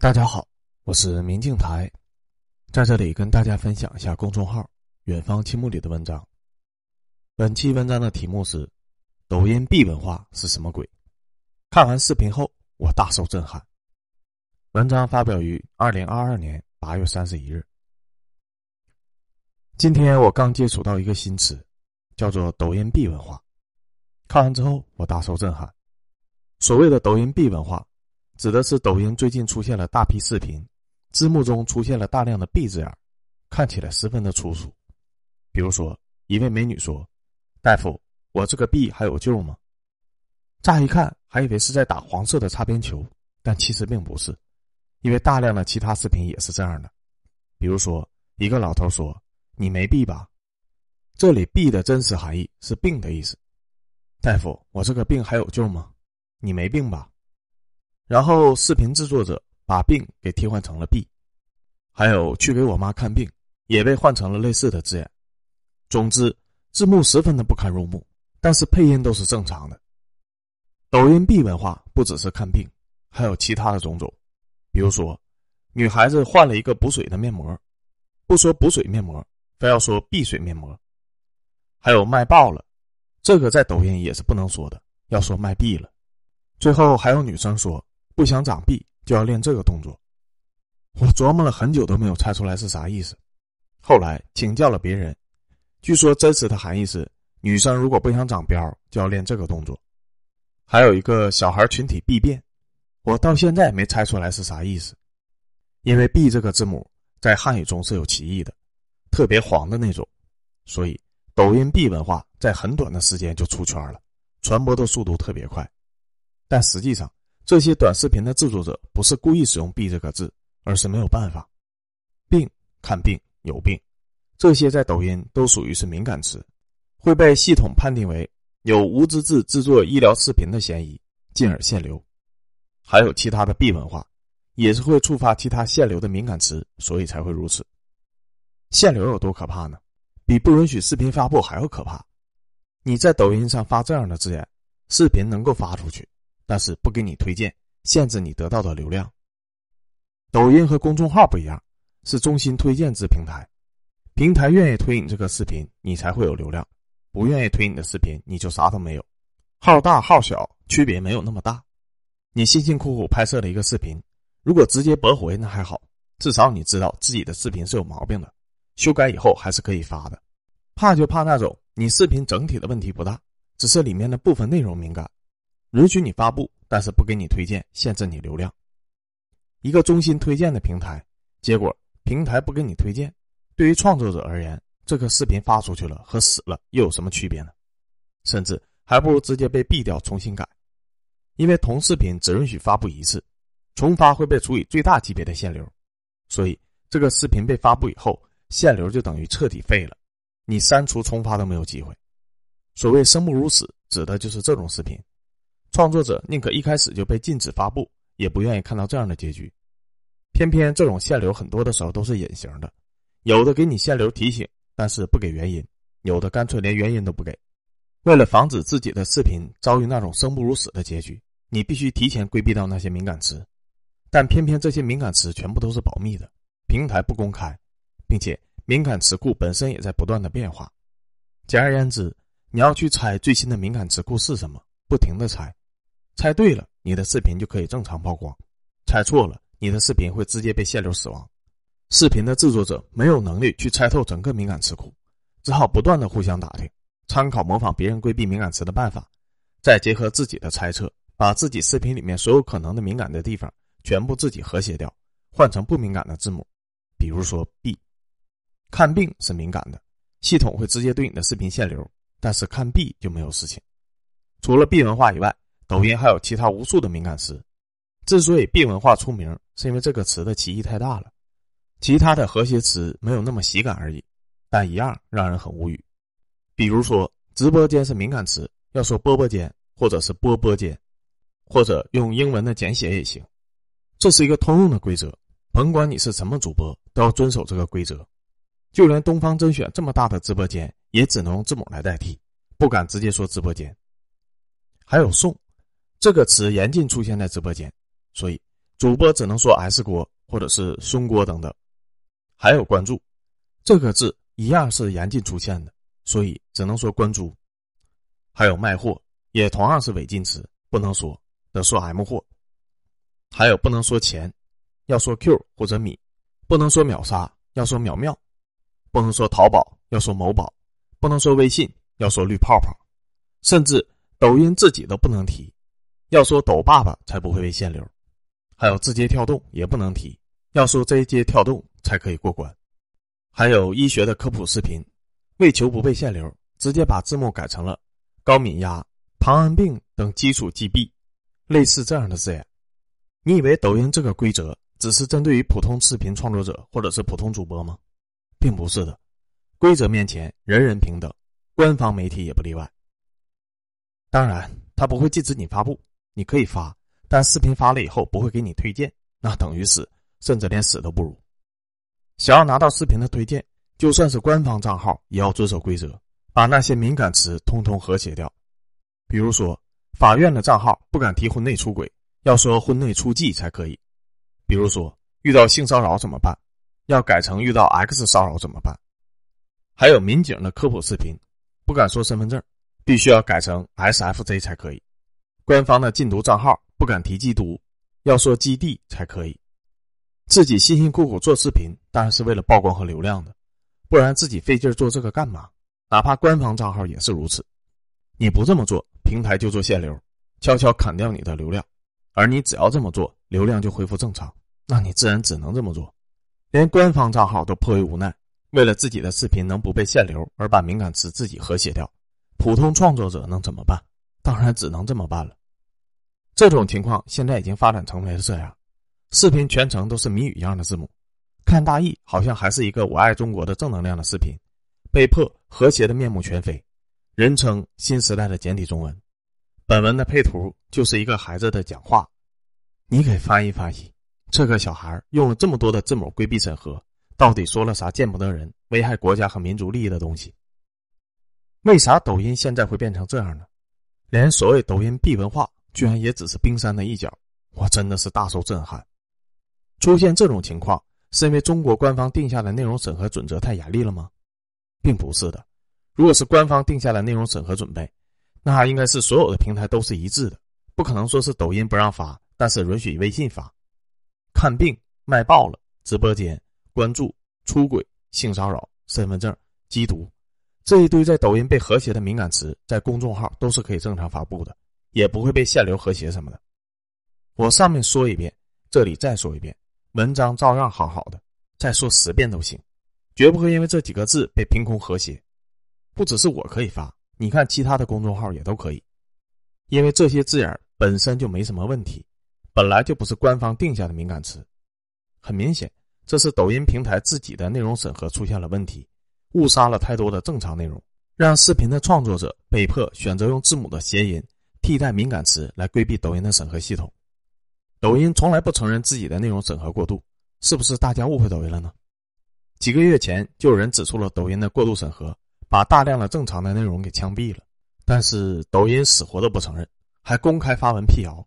大家好，我是明镜台，在这里跟大家分享一下公众号“远方青木”里的文章。本期文章的题目是“抖音 B 文化是什么鬼”。看完视频后，我大受震撼。文章发表于二零二二年八月三十一日。今天我刚接触到一个新词，叫做“抖音 B 文化”。看完之后，我大受震撼。所谓的“抖音 B 文化”。指的是抖音最近出现了大批视频，字幕中出现了大量的 “B” 字眼，看起来十分的粗俗。比如说，一位美女说：“大夫，我这个 B 还有救吗？”乍一看还以为是在打黄色的擦边球，但其实并不是，因为大量的其他视频也是这样的。比如说，一个老头说：“你没 B 吧？”这里 “B” 的真实含义是病的意思。大夫，我这个病还有救吗？你没病吧？然后，视频制作者把病给替换成了 B，还有去给我妈看病也被换成了类似的字眼。总之，字幕十分的不堪入目，但是配音都是正常的。抖音 B 文化不只是看病，还有其他的种种，比如说，女孩子换了一个补水的面膜，不说补水面膜，非要说避水面膜。还有卖爆了，这个在抖音也是不能说的，要说卖币了。最后还有女生说。不想长臂就要练这个动作，我琢磨了很久都没有猜出来是啥意思。后来请教了别人，据说真实的含义是女生如果不想长膘就要练这个动作。还有一个小孩群体必变，我到现在没猜出来是啥意思。因为 “b” 这个字母在汉语中是有歧义的，特别黄的那种，所以抖音 “b” 文化在很短的时间就出圈了，传播的速度特别快。但实际上，这些短视频的制作者不是故意使用 “B” 这个字，而是没有办法。病、看病、有病，这些在抖音都属于是敏感词，会被系统判定为有无资质制作医疗视频的嫌疑，进而限流。还有其他的 “B” 文化，也是会触发其他限流的敏感词，所以才会如此。限流有多可怕呢？比不允许视频发布还要可怕。你在抖音上发这样的字眼，视频能够发出去。但是不给你推荐，限制你得到的流量。抖音和公众号不一样，是中心推荐制平台，平台愿意推你这个视频，你才会有流量；不愿意推你的视频，你就啥都没有。号大号小区别没有那么大。你辛辛苦苦拍摄了一个视频，如果直接驳回那还好，至少你知道自己的视频是有毛病的，修改以后还是可以发的。怕就怕那种你视频整体的问题不大，只是里面的部分内容敏感。允许你发布，但是不给你推荐，限制你流量。一个中心推荐的平台，结果平台不给你推荐，对于创作者而言，这个视频发出去了和死了又有什么区别呢？甚至还不如直接被毙掉重新改，因为同视频只允许发布一次，重发会被处以最大级别的限流，所以这个视频被发布以后，限流就等于彻底废了，你删除重发都没有机会。所谓生不如死，指的就是这种视频。创作者宁可一开始就被禁止发布，也不愿意看到这样的结局。偏偏这种限流很多的时候都是隐形的，有的给你限流提醒，但是不给原因；有的干脆连原因都不给。为了防止自己的视频遭遇那种生不如死的结局，你必须提前规避到那些敏感词。但偏偏这些敏感词全部都是保密的，平台不公开，并且敏感词库本身也在不断的变化。简而言之，你要去猜最新的敏感词库是什么，不停的猜。猜对了，你的视频就可以正常曝光；猜错了，你的视频会直接被限流死亡。视频的制作者没有能力去猜透整个敏感词库，只好不断的互相打听，参考模仿别人规避敏感词的办法，再结合自己的猜测，把自己视频里面所有可能的敏感的地方全部自己和谐掉，换成不敏感的字母。比如说 B，看病是敏感的，系统会直接对你的视频限流，但是看 B 就没有事情。除了 B 文化以外。抖音还有其他无数的敏感词，之所以 “B 文化”出名，是因为这个词的歧义太大了。其他的和谐词没有那么喜感而已，但一样让人很无语。比如说，直播间是敏感词，要说“波波间”或者是“波波间”，或者用英文的简写也行。这是一个通用的规则，甭管你是什么主播，都要遵守这个规则。就连东方甄选这么大的直播间，也只能用字母来代替，不敢直接说直播间。还有“送”。这个词严禁出现在直播间，所以主播只能说 S 锅或者是孙锅等等。还有关注这个字一样是严禁出现的，所以只能说关注。还有卖货也同样是违禁词，不能说，得说 M 货。还有不能说钱，要说 Q 或者米；不能说秒杀，要说秒秒；不能说淘宝，要说某宝；不能说微信，要说绿泡泡；甚至抖音自己都不能提，要说抖爸爸才不会被限流；还有字节跳动也不能提，要说这节跳动才可以过关；还有医学的科普视频，为求不被限流，直接把字幕改成了高敏压、糖尿病等基础疾病，类似这样的字眼。你以为抖音这个规则只是针对于普通视频创作者或者是普通主播吗？并不是的，规则面前人人平等，官方媒体也不例外。当然，他不会禁止你发布，你可以发，但视频发了以后不会给你推荐，那等于死，甚至连死都不如。想要拿到视频的推荐，就算是官方账号也要遵守规则，把那些敏感词通通和谐掉。比如说，法院的账号不敢提婚内出轨。要说婚内出妓才可以，比如说遇到性骚扰怎么办？要改成遇到 X 骚扰怎么办？还有民警的科普视频，不敢说身份证，必须要改成 SFJ 才可以。官方的禁毒账号不敢提缉毒，要说基地才可以。自己辛辛苦苦做视频，当然是为了曝光和流量的，不然自己费劲做这个干嘛？哪怕官方账号也是如此。你不这么做，平台就做限流，悄悄砍掉你的流量。而你只要这么做，流量就恢复正常，那你自然只能这么做。连官方账号都颇为无奈，为了自己的视频能不被限流而把敏感词自己和谐掉，普通创作者能怎么办？当然只能这么办了。这种情况现在已经发展成为了这样：视频全程都是谜语一样的字幕，看大意好像还是一个我爱中国的正能量的视频，被迫和谐的面目全非，人称新时代的简体中文。本文的配图就是一个孩子的讲话，你给翻译翻译。这个小孩用了这么多的字母规避审核，到底说了啥见不得人、危害国家和民族利益的东西？为啥抖音现在会变成这样呢？连所谓抖音闭文化，居然也只是冰山的一角，我真的是大受震撼。出现这种情况，是因为中国官方定下的内容审核准则太严厉了吗？并不是的，如果是官方定下的内容审核准备。那应该是所有的平台都是一致的，不可能说是抖音不让发，但是允许微信发。看病卖爆了，直播间关注出轨、性骚扰、身份证、缉毒，这一堆在抖音被和谐的敏感词，在公众号都是可以正常发布的，也不会被限流和谐什么的。我上面说一遍，这里再说一遍，文章照样好好的，再说十遍都行，绝不会因为这几个字被凭空和谐。不只是我可以发。你看，其他的公众号也都可以，因为这些字眼本身就没什么问题，本来就不是官方定下的敏感词。很明显，这是抖音平台自己的内容审核出现了问题，误杀了太多的正常内容，让视频的创作者被迫选择用字母的谐音替代敏感词来规避抖音的审核系统。抖音从来不承认自己的内容审核过度，是不是大家误会抖音了呢？几个月前就有人指出了抖音的过度审核。把大量的正常的内容给枪毙了，但是抖音死活都不承认，还公开发文辟谣。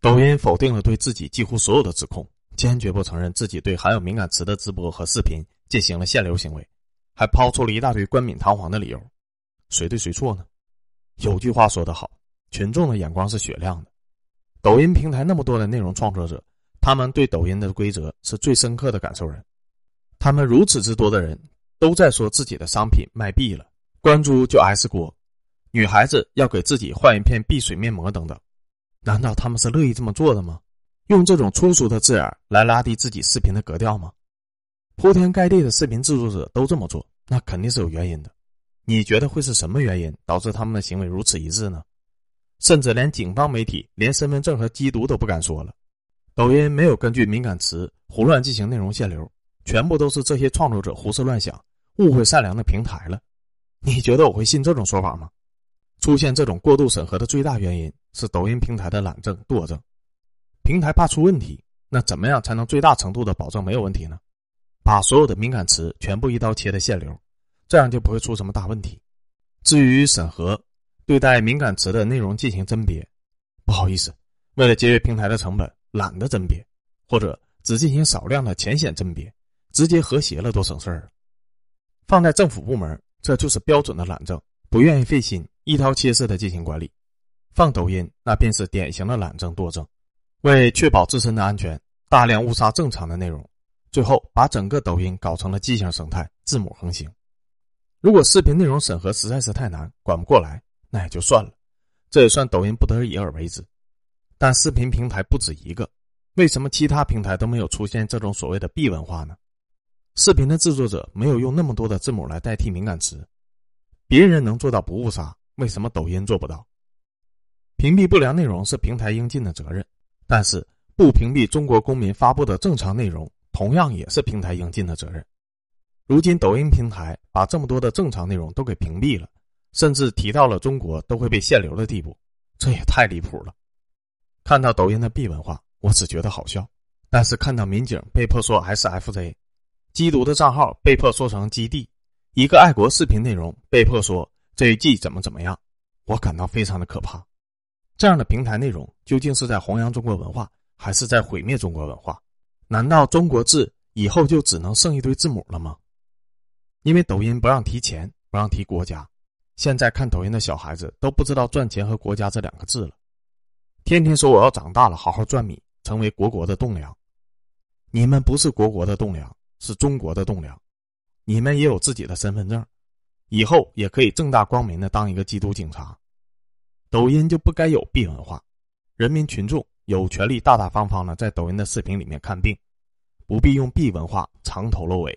抖音否定了对自己几乎所有的指控，坚决不承认自己对含有敏感词的直播和视频进行了限流行为，还抛出了一大堆冠冕堂皇的理由。谁对谁错呢？有句话说得好，群众的眼光是雪亮的。抖音平台那么多的内容创作者，他们对抖音的规则是最深刻的感受人，他们如此之多的人。都在说自己的商品卖币了，关注就 S 锅，女孩子要给自己换一片碧水面膜等等，难道他们是乐意这么做的吗？用这种粗俗的字眼来拉低自己视频的格调吗？铺天盖地的视频制作者都这么做，那肯定是有原因的。你觉得会是什么原因导致他们的行为如此一致呢？甚至连警方媒体连身份证和缉毒都不敢说了。抖音没有根据敏感词胡乱进行内容限流。全部都是这些创作者胡思乱想、误会善良的平台了。你觉得我会信这种说法吗？出现这种过度审核的最大原因是抖音平台的懒政惰政。平台怕出问题，那怎么样才能最大程度的保证没有问题呢？把所有的敏感词全部一刀切的限流，这样就不会出什么大问题。至于审核，对待敏感词的内容进行甄别，不好意思，为了节约平台的成本，懒得甄别。或者只进行少量的浅显甄别，直接和谐了多省事儿。放在政府部门，这就是标准的懒政，不愿意费心，一刀切式的进行管理。放抖音，那便是典型的懒政惰政，为确保自身的安全，大量误杀正常的内容，最后把整个抖音搞成了畸形生态，字母横行。如果视频内容审核实在是太难，管不过来，那也就算了，这也算抖音不得已而为之。但视频平台不止一个，为什么其他平台都没有出现这种所谓的 B 文化呢？视频的制作者没有用那么多的字母来代替敏感词，别人能做到不误杀，为什么抖音做不到？屏蔽不良内容是平台应尽的责任，但是不屏蔽中国公民发布的正常内容，同样也是平台应尽的责任。如今，抖音平台把这么多的正常内容都给屏蔽了，甚至提到了中国都会被限流的地步，这也太离谱了。看到抖音的 B 文化，我只觉得好笑；但是看到民警被迫说 SFZ，缉毒的账号被迫说成基地，一个爱国视频内容被迫说这一季怎么怎么样，我感到非常的可怕。这样的平台内容究竟是在弘扬中国文化，还是在毁灭中国文化？难道中国字以后就只能剩一堆字母了吗？因为抖音不让提钱，不让提国家，现在看抖音的小孩子都不知道赚钱和国家这两个字了，天天说我要长大了好好赚米，成为国国的栋梁。你们不是国国的栋梁，是中国的栋梁。你们也有自己的身份证，以后也可以正大光明的当一个缉毒警察。抖音就不该有闭文化，人民群众有权利大大方方的在抖音的视频里面看病，不必用 B 文化藏头露尾。